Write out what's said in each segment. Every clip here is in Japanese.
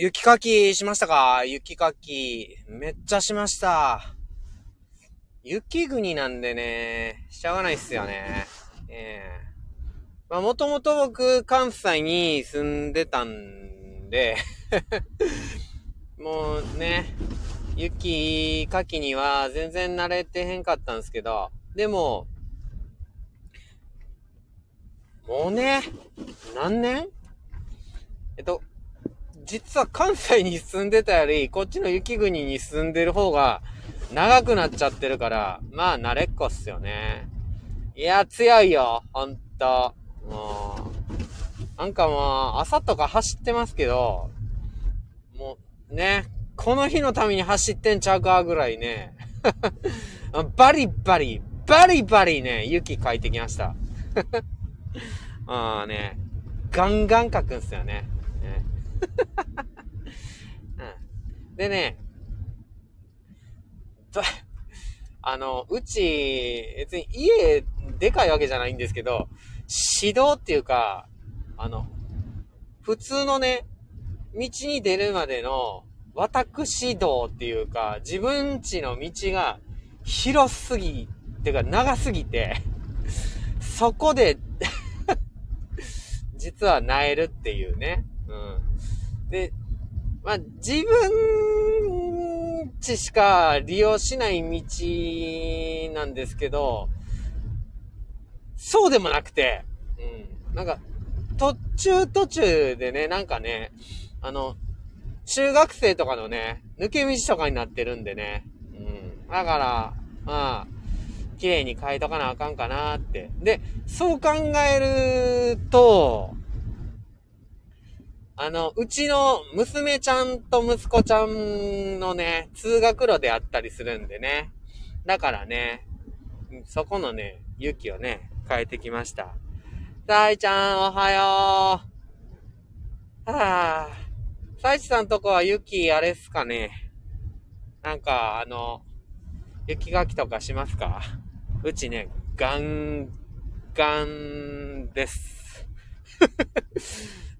雪かきしましたか？雪かき。めっちゃしました。雪国なんでね、しゃがないっすよね。ええー、まあもともと僕、関西に住んでたんで もうね、雪かきには全然慣れてへんかったんですけど、でも、もうね、何年？えっと、実は関西に住んでたより、こっちの雪国に住んでる方が長くなっちゃってるから、まあ慣れっこっすよね。いや、強いよ、ほんと。もう、なんかもう、朝とか走ってますけど、もう、ね、この日のために走ってんちゃうかぐらいね、バリバリ、バリバリね、雪かいてきました。ああね、ガンガン書くんすよね。うん、でね、あの、うち、別に家でかいわけじゃないんですけど、指導っていうか、あの、普通のね、道に出るまでの、私道っていうか、自分ちの道が広すぎ、っていうか長すぎて、そこで 実はなえるっていうね。うん。で、まあ、自分ちしか利用しない道なんですけど、そうでもなくて、うん。なんか、途中途中でね、なんかね、あの、中学生とかのね、抜け道とかになってるんでね。うん。だから、まあ、綺麗に変えとかなあかんかなって。で、そう考えると、あの、うちの娘ちゃんと息子ちゃんのね、通学路であったりするんでね。だからね、そこのね、雪をね、変えてきました。さいちゃん、おはよう。はぁ、さいちさんとこは雪、あれっすかね。なんか、あの、雪かきとかしますか？うちね、ガン、ガンです。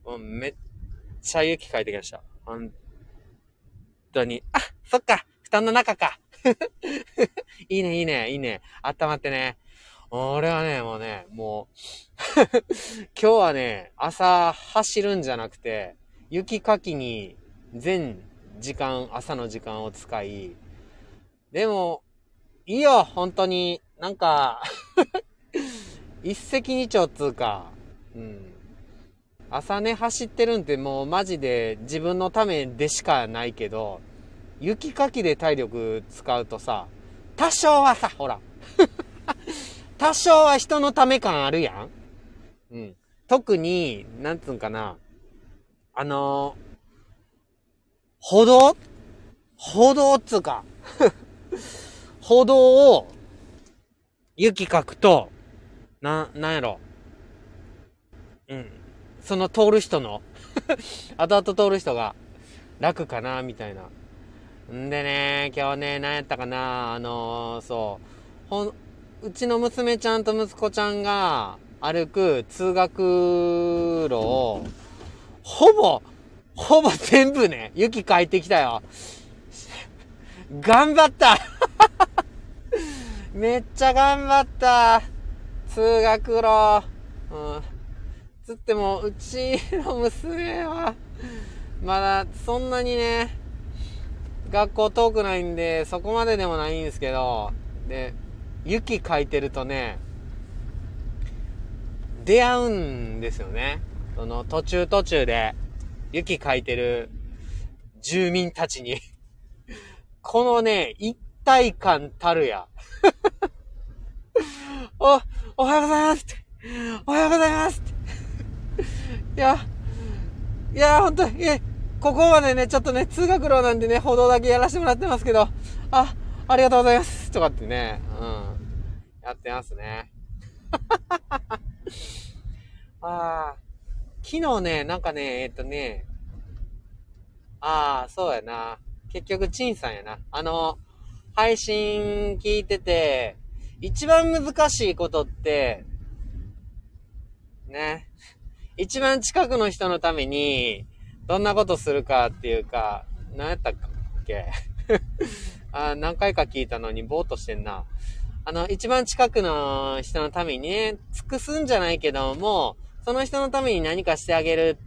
もうめっちゃ雪かいてきました。本当に。あ、そっか布団の中か いいね、いいね、いいね。温まってね。俺はね、もうね、もう 今日はね、朝走るんじゃなくて、雪かきに全時間、朝の時間を使い、でも、いいよ、本当に。なんか 一石二鳥つうか、うん。朝ね走ってるんってもうマジで自分のためでしかないけど、雪かきで体力使うとさ、多少はさ、ほら。多少は人のため感あるやんうん。特に、なんつうんかな。あのー、歩道？歩道っつうか。歩道を、雪かくと、な、なんやろ。うん。その通る人の 後々通る人が楽かな、みたいな。んでね、今日ね、何やったかな、あのー、そう、ほん、うちの娘ちゃんと息子ちゃんが歩く通学路を、ほぼ、ほぼ全部ね、雪かいてきたよ。頑張った めっちゃ頑張った通学路。うん。つっても、うちの娘は、まだそんなにね、学校遠くないんで、そこまででもないんですけど、で、雪かいてるとね、出会うんですよね。その途中途中で雪かいてる住民たちに このね、一体感たるや。お、おはようございますっておはようございますいや、いや、ほんと、え、ここまでね、ちょっとね、通学路なんでね、歩道だけやらせてもらってますけど、あ、ありがとうございます。とかってね、うん。やってますね。ああ、昨日ね、なんかね、えっとね、ああ、そうやな。結局、チンさんやな。あの、配信聞いてて、一番難しいことって、ね、一番近くの人のために、どんなことするかっていうか、何やったっけ？あ何回か聞いたのにぼーっとしてんな。あの、一番近くの人のためにね、尽くすんじゃないけども、その人のために何かしてあげる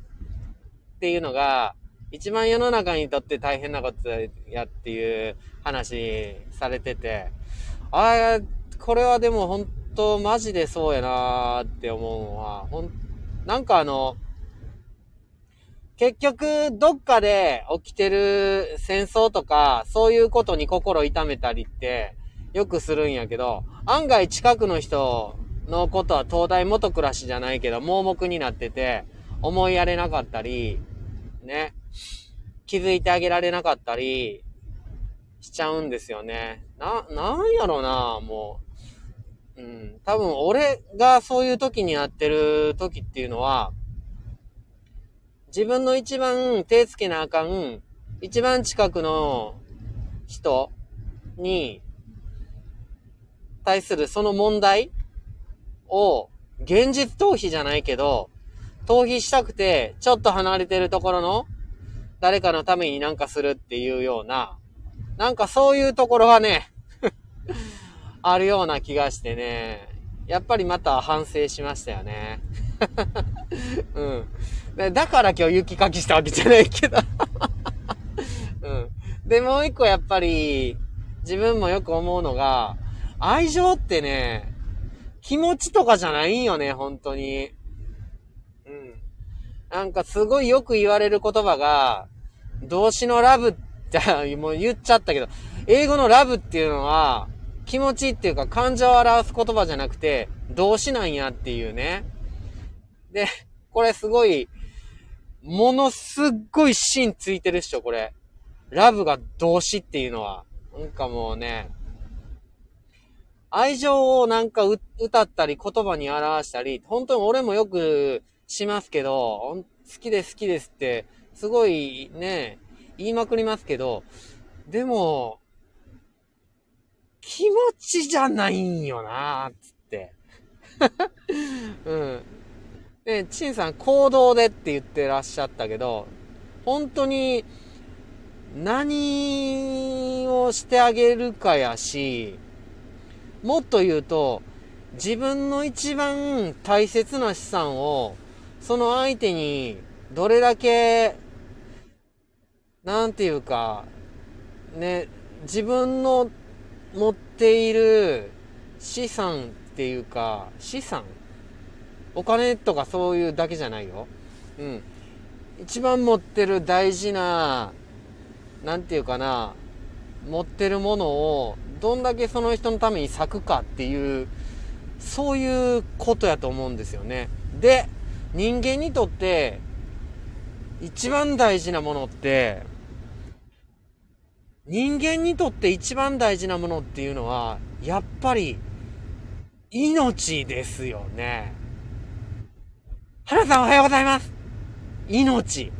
っていうのが、一番世の中にとって大変なことやっていう話されてて、ああ、これはでも本当マジでそうやなーって思うのは、ほん、なんかあの、結局、どっかで起きてる戦争とか、そういうことに心痛めたりって、よくするんやけど、案外近くの人のことは東大元暮らしじゃないけど、盲目になってて、思いやれなかったり、ね、気づいてあげられなかったり、しちゃうんですよね。な、なんやろな、もう。うん。多分、俺がそういう時にやってる時っていうのは、自分の一番手つけなあかん、一番近くの人に対するその問題を現実逃避じゃないけど、逃避したくて、ちょっと離れてるところの誰かのためになんかするっていうような、なんかそういうところはねあるような気がしてね、やっぱりまた反省しましたよね。うん。だから今日雪かきしたわけじゃないけど うん。で、もう一個やっぱり、自分もよく思うのが、愛情ってね、気持ちとかじゃないんよね、本当に。うん。なんかすごいよく言われる言葉が、動詞のラブって、もう言っちゃったけど、英語のラブっていうのは、気持ちっていうか感情を表す言葉じゃなくて、動詞なんやっていうね。で、これすごい、ものすっごい芯ついてるっしょ、これ。ラブが動詞っていうのは。なんかもうね、愛情をなんか歌ったり言葉に表したり、本当に俺もよくしますけど、好きです好きですって、すごいね、言いまくりますけど、でも、気持ちじゃないんよなつって。うん。で、チンさん行動でって言ってらっしゃったけど、本当に何をしてあげるかやし、もっと言うと、自分の一番大切な資産を、その相手にどれだけ、なんていうか、ね、自分の持っている資産っていうか、資産？お金とかそういうだけじゃないよ。うん。一番持ってる大事な、なんていうかな、持ってるものをどんだけその人のために咲くかっていう、そういうことやと思うんですよね。で、人間にとって一番大事なものって、人間にとって一番大事なものっていうのは、やっぱり命ですよね。花さんおはようございます命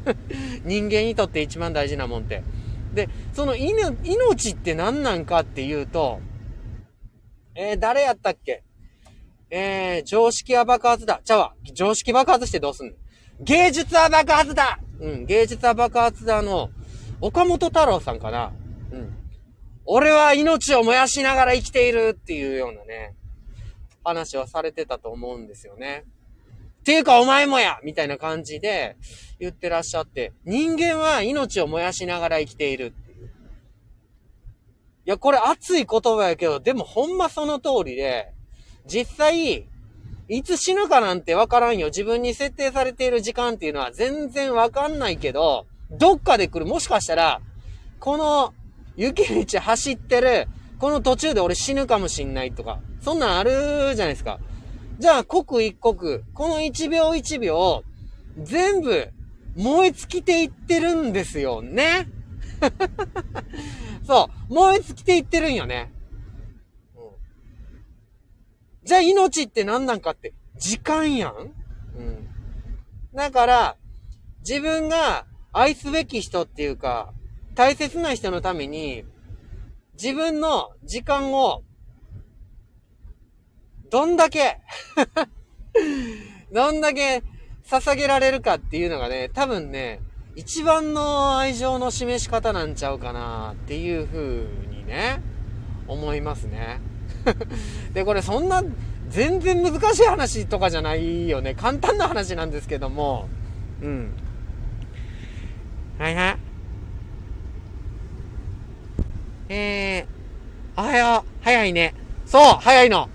人間にとって一番大事なもんって。で、その命って何なんかっていうと、えー、誰やったっけ？えー、常識は爆発だ。ちゃうわ。常識爆発してどうすんの？芸術は爆発だうん、芸術は爆発だの、岡本太郎さんかなうん。俺は命を燃やしながら生きているっていうようなね、話はされてたと思うんですよね。ていうかお前もやみたいな感じで言ってらっしゃって、人間は命を燃やしながら生きているっていう。いや、これ熱い言葉やけど、でもほんまその通りで、実際、いつ死ぬかなんてわからんよ。自分に設定されている時間っていうのは全然わかんないけど、どっかで来る。もしかしたら、この雪道走ってる、この途中で俺死ぬかもしんないとか、そんなんあるじゃないですか。じゃあ、刻一刻、この一秒一秒、全部、燃え尽きていってるんですよね。そう、燃え尽きていってるんよね。うん、じゃあ、命って何なんかって、時間やんうん。だから、自分が愛すべき人っていうか、大切な人のために、自分の時間をどんだけ どんだけ捧げられるかっていうのがね、多分ね、一番の愛情の示し方なんちゃうかなっていう風にね、思いますね。で、これそんな、全然難しい話とかじゃないよね。簡単な話なんですけども。うん。はいはい。えー、おはよう。早いね。そう早いの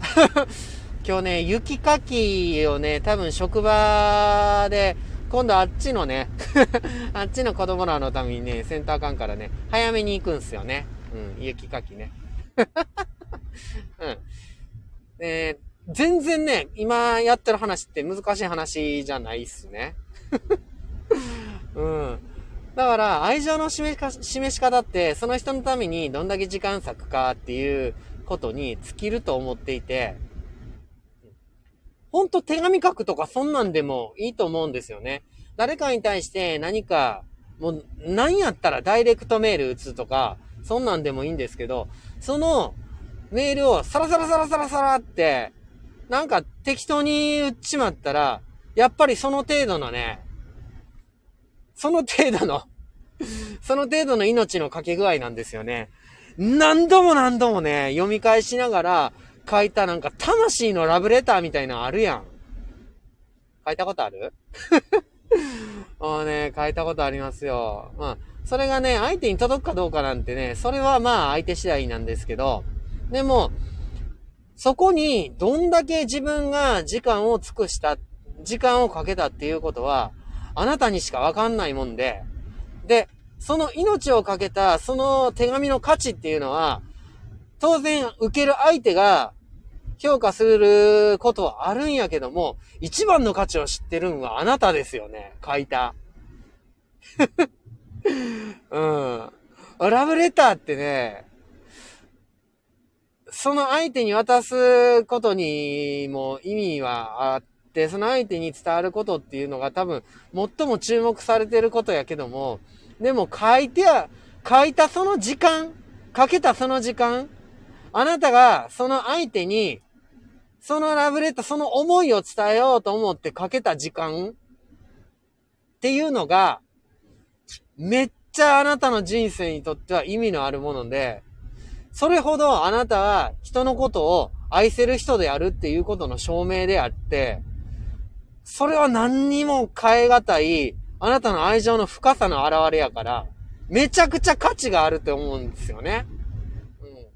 今日ね、雪かきをね、多分職場で、今度あっちのね あっちの子供らのためにね、センター間からね、早めに行くんすよね。うん、雪かきね。うん。えー、全然ね、今やってる話って難しい話じゃないっすね。うん。だから、愛情の示し示し方って、その人のためにどんだけ時間割くかっていうことに尽きると思っていて、ほんと手紙書くとかそんなんでもいいと思うんですよね。誰かに対して何か、もう何やったらダイレクトメール打つとか、そんなんでもいいんですけど、そのメールをサラサラサラサラサラって、なんか適当に打っちまったら、やっぱりその程度のね、その程度のその程度の命のかけ具合なんですよね。何度も何度もね、読み返しながら、書いたなんか魂のラブレターみたいなのあるやん。書いたことある？もう ね、書いたことありますよ。まあ、それがね、相手に届くかどうかなんてね、それはまあ相手次第なんですけど、でも、そこにどんだけ自分が時間を尽くした、時間をかけたっていうことは、あなたにしかわかんないもんで、で、その命をかけた、その手紙の価値っていうのは、当然、受ける相手が評価することはあるんやけども、一番の価値を知ってるんはあなたですよね。書いた。うん。ラブレターってね、その相手に渡すことにも意味はあって、その相手に伝わることっていうのが多分最も注目されてることやけども、でも書いてや、書いたその時間、かけたその時間、あなたがその相手に、そのラブレター、その思いを伝えようと思ってかけた時間っていうのが、めっちゃあなたの人生にとっては意味のあるもので、それほどあなたは人のことを愛せる人であるっていうことの証明であって、それは何にも変え難い、あなたの愛情の深さの表れやから、めちゃくちゃ価値があると思うんですよね。うん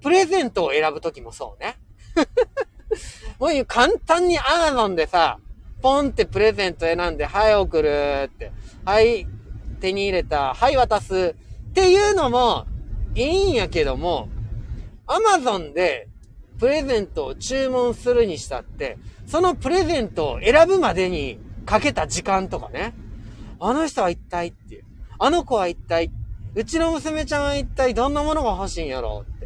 プレゼントを選ぶときもそうね。もう簡単にアマゾンでさ、ポンってプレゼント選んで、はい送るって、はい手に入れた、はい渡すっていうのもいいんやけども、アマゾンでプレゼントを注文するにしたって、そのプレゼントを選ぶまでにかけた時間とかね。あの人は一体っていう。あの子は一体、うちの娘ちゃんは一体どんなものが欲しいんやろうって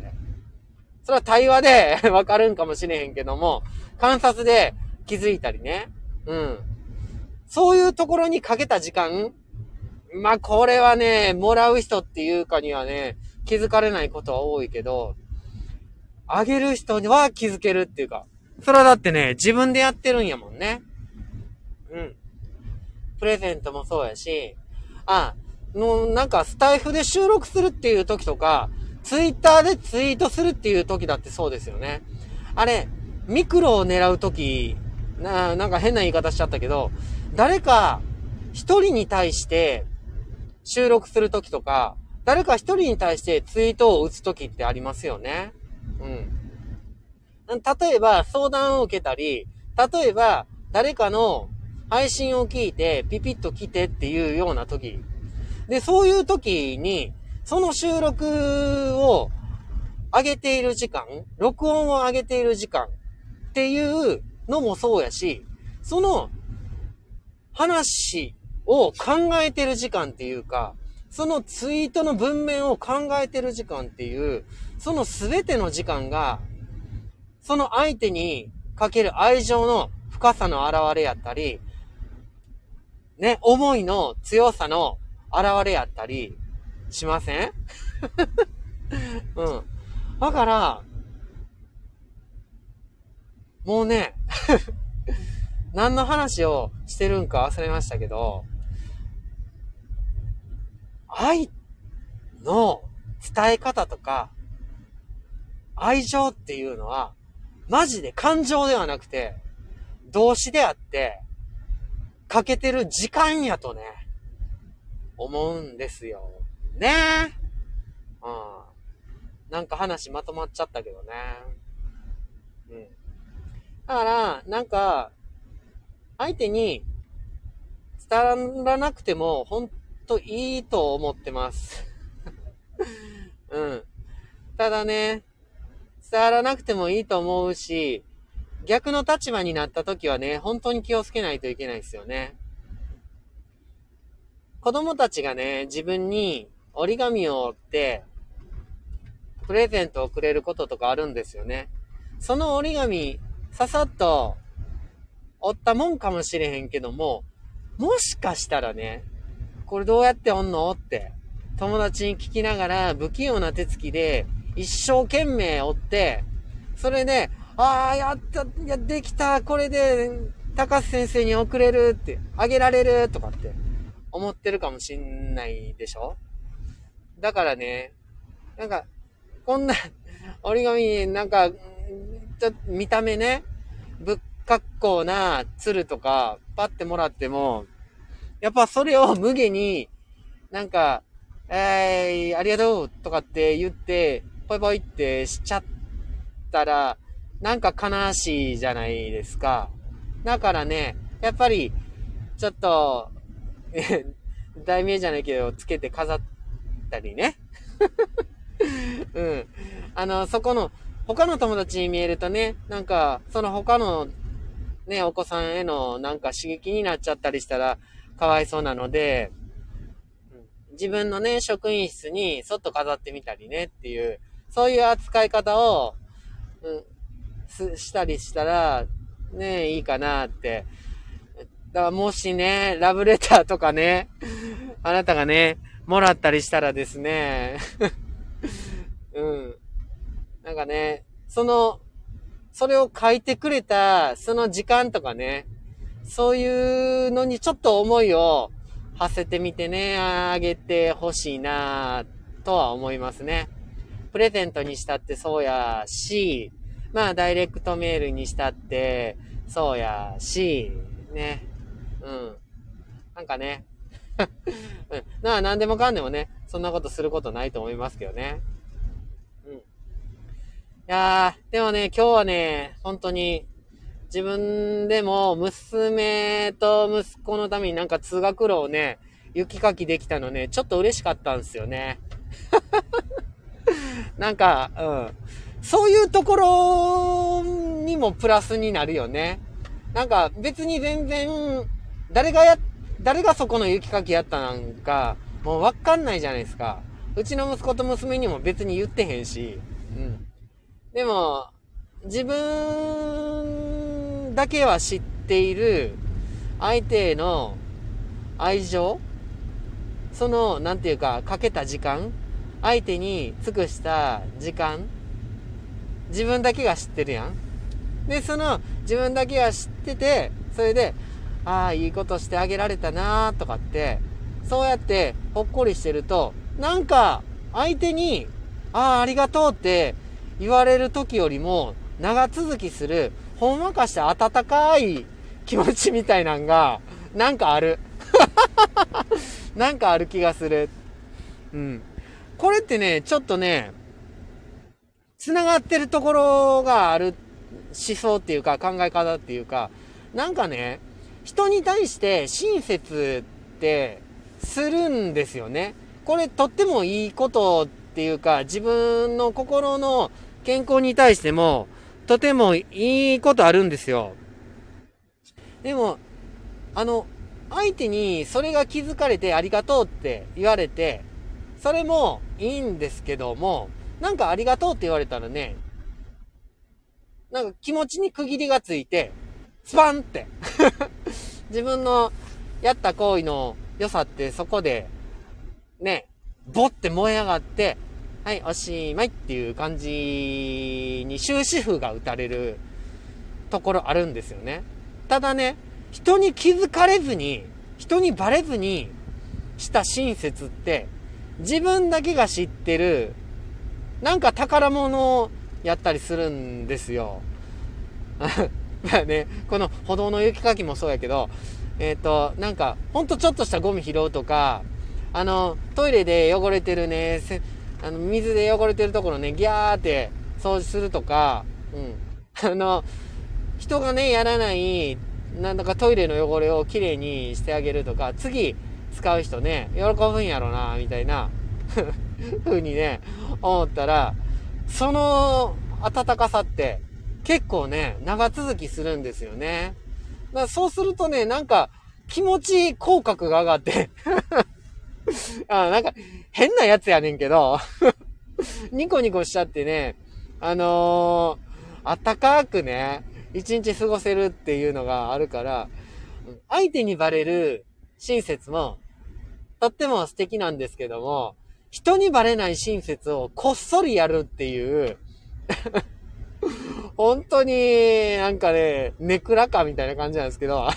それは対話で わかるんかもしれへんけども、観察で気づいたりね。うん。そういうところにかけた時間まあ、これはね、もらう人っていうかにはね、気づかれないことは多いけど、あげる人には気づけるっていうか、それはだってね、自分でやってるんやもんね。うん。プレゼントもそうやし、あ、の、なんかスタイフで収録するっていう時とか、ツイッターでツイートするっていう時だってそうですよね。あれ、ミクロを狙う時、な、なんか変な言い方しちゃったけど、誰か一人に対して収録する時とか、誰か一人に対してツイートを打つ時ってありますよね。うん。例えば相談を受けたり、例えば誰かの配信を聞いてピピッと来てっていうような時。で、そういう時にその収録を上げている時間、録音を上げている時間っていうのもそうやし、その話を考えてる時間っていうか、そのツイートの文面を考えてる時間っていう、その全ての時間が、その相手にかける愛情の深さの現れやったり、ね、思いの強さの現れやったり、しません？うん。だから、もうね 何の話をしてるんか忘れましたけど、愛の伝え方とか、愛情っていうのは、マジで感情ではなくて、動詞であって、かけてる時間やとね、思うんですよ。ねうん。なんか話まとまっちゃったけどね。うん。だから、なんか、相手に伝わらなくても、ほんといいと思ってます。うん。ただね、伝わらなくてもいいと思うし、逆の立場になった時はね、本当に気をつけないといけないですよね。子供たちがね、自分に折り紙を折って、プレゼントをくれることとかあるんですよね。その折り紙、ささっと折ったもんかもしれへんけども、もしかしたらね、これどうやって折んの？って、友達に聞きながら不器用な手つきで一生懸命折って、それで、ああ、やった、や、できた、これで、高須先生に送れるって、あげられるとかって思ってるかもしんないでしょ？だからね、なんか、こんな折り紙、なんか、ちょっと見た目ね、ぶっ格好な鶴とか、パってもらっても、やっぱそれを無下に、なんか、えー、ありがとうとかって言って、ぽいぽいってしちゃったら、なんか悲しいじゃないですか。だからね、やっぱり、ちょっと、題名じゃないけど、つけて飾ったりね。うん。あの、そこの、他の友達に見えるとね、なんか、その他の、ね、お子さんへのなんか刺激になっちゃったりしたら、かわいそうなので、自分のね、職員室にそっと飾ってみたりねっていう、そういう扱い方を、うん、したりしたら、ね、いいかなって。だからもしね、ラブレターとかね、あなたがね、もらったりしたらですね、うん。なんかね、その、それを書いてくれた、その時間とかね、そういうのにちょっと思いを馳せてみてね、あげてほしいなとは思いますね。プレゼントにしたってそうやし、まあ、ダイレクトメールにしたって、そうやし、ね。うん。なんかね。うん。なあ、なんでもかんでもね、そんなことすることないと思いますけどね。うん。いやー、でもね、今日はね、本当に、自分でも娘と息子のためになんか通学路をね、雪かきできたのね、ちょっと嬉しかったんですよね。なんか、うん。そういうところにもプラスになるよね。なんか別に全然、誰がや、誰がそこの雪かきやったなんか、もうわかんないじゃないですか。うちの息子と娘にも別に言ってへんし。うん。でも、自分だけは知っている相手への愛情その、なんていうか、かけた時間相手に尽くした時間自分だけが知ってるやん。で、その自分だけが知ってて、それで、ああ、いいことしてあげられたなとかって、そうやってほっこりしてると、なんか相手に、ああ、ありがとうって言われる時よりも長続きする、ほんわかした温かい気持ちみたいなんが、なんかある。なんかある気がする。うん。これってね、ちょっとね、繋がってるところがある思想っていうか考え方っていうか、なんかね、人に対して親切ってするんですよね。これとってもいいことっていうか、自分の心の健康に対しても、とてもいいことあるんですよ。でも、あの、相手にそれが気づかれてありがとうって言われて、それもいいんですけども、なんかありがとうって言われたらね、なんか気持ちに区切りがついて、スパンって 自分のやった行為の良さってそこで、ね、ボって燃え上がって、はい、おしまいっていう感じに終止符が打たれるところあるんですよね。ただね、人に気づかれずに、人にバレずにした親切って、自分だけが知ってる、なんか宝物をやったりするんですよ。まあね、この歩道の雪かきもそうやけど、えっ、ー、と、なんか、ほんとちょっとしたゴミ拾うとか、あの、トイレで汚れてるね、あの、水で汚れてるところね、ギャーって掃除するとか、うん。あの、人がね、やらない、なんだかトイレの汚れをきれいにしてあげるとか、次使う人ね、喜ぶんやろな、みたいな、ふうにね、思ったら、その温かさって、結構ね、長続きするんですよね。だからそうするとね、なんか、気持ち口角が上がって あ、なんか、変なやつやねんけど。ニコニコしちゃってね、あのー、あったかくね、一日過ごせるっていうのがあるから、相手にバレる親切も、とっても素敵なんですけども、人にバレない親切をこっそりやるっていう 本当になんかね、ネクラかみたいな感じなんですけど、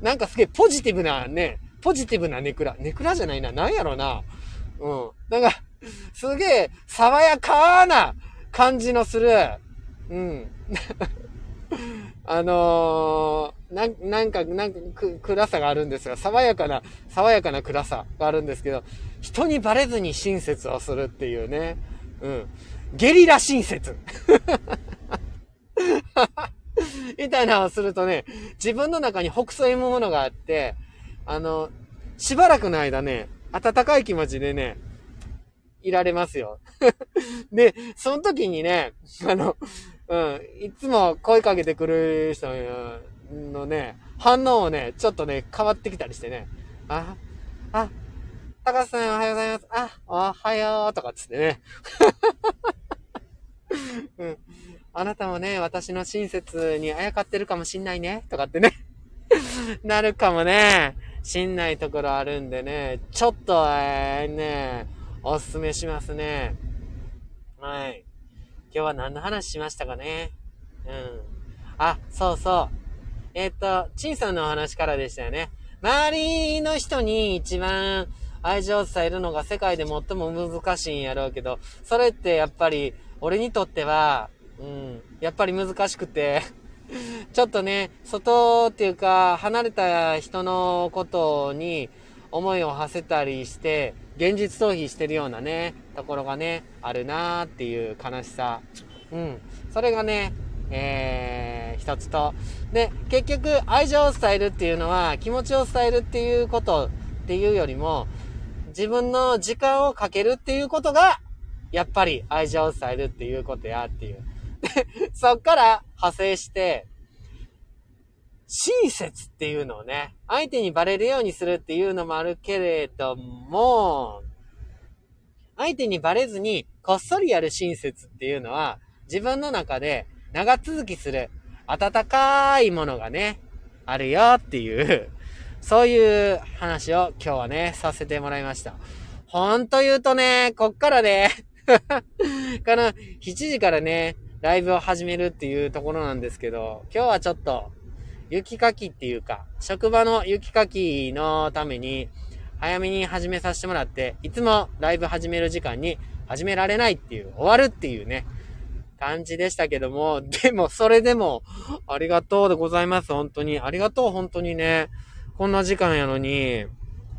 なんかすげえポジティブなね、ポジティブなネクラ。ネクラじゃないな。なんやろな。うん。なんか、すげえ爽やかな感じのする、うん。あのー、な、なんか、なんか、く、暗さがあるんですが、爽やかな、爽やかな暗さがあるんですけど、人にバレずに親切をするっていうね。うん。ゲリラ親切。みたいなのをするとね、自分の中に北斎むものがあって、あの、しばらくの間ね、温かい気持ちでね、いられますよ。で、その時にね、あの、うん、いつも声かけてくる人のね、反応をね、ちょっとね、変わってきたりしてね、あ、あ、高橋さんおはようございます。あ、おはようとかつってね。うん。あなたもね、私の親切にあやかってるかもしんないね。とかってね。なるかもね。しんないところあるんでね。ちょっと、えー、ね、おすすめしますね。はい。今日は何の話しましたかね？うん。あ、そうそう。えっ、ー、と、陳さんのお話からでしたよね。周りの人に一番愛情を伝えるのが世界で最も難しいんやろうけど、それってやっぱり、俺にとっては、うん、やっぱり難しくてちょっとね、外っていうか、離れた人のことに思いを馳せたりして、現実逃避してるようなね、ところがね、あるなーっていう悲しさ。うん。それがね、えー、一つと。で、結局、愛情を伝えるっていうのは、気持ちを伝えるっていうことっていうよりも、自分の時間をかけるっていうことが、やっぱり愛情を伝えるっていうことやっていう。そっから派生して、親切っていうのをね、相手にバレるようにするっていうのもあるけれども、相手にバレずにこっそりやる親切っていうのは、自分の中で長続きする温かいものがね、あるよっていうそういう話を今日はね、させてもらいました。ほんと言うとね、こっからね この7時からね、ライブを始めるっていうところなんですけど、今日はちょっと、雪かきっていうか、職場の雪かきのために、早めに始めさせてもらって、いつもライブ始める時間に始められないっていう、終わるっていうね、感じでしたけども、でも、それでも、ありがとうでございます、本当に。ありがとう、本当にね。こんな時間やのに、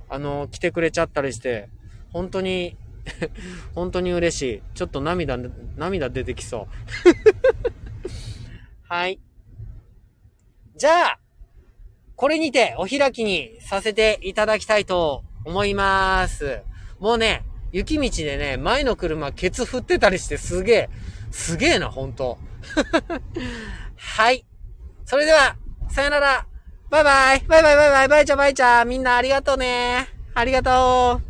あの、来てくれちゃったりして、本当に 本当に嬉しい。ちょっと涙、涙出てきそう。はい。じゃあ、これにてお開きにさせていただきたいと思います。もうね、雪道でね、前の車ケツ振ってたりしてすげえ、すげえな、ほんと。はい。それでは、さよなら。バイバイバイバイバイバイバイチャバイチャみんなありがとうねありがとう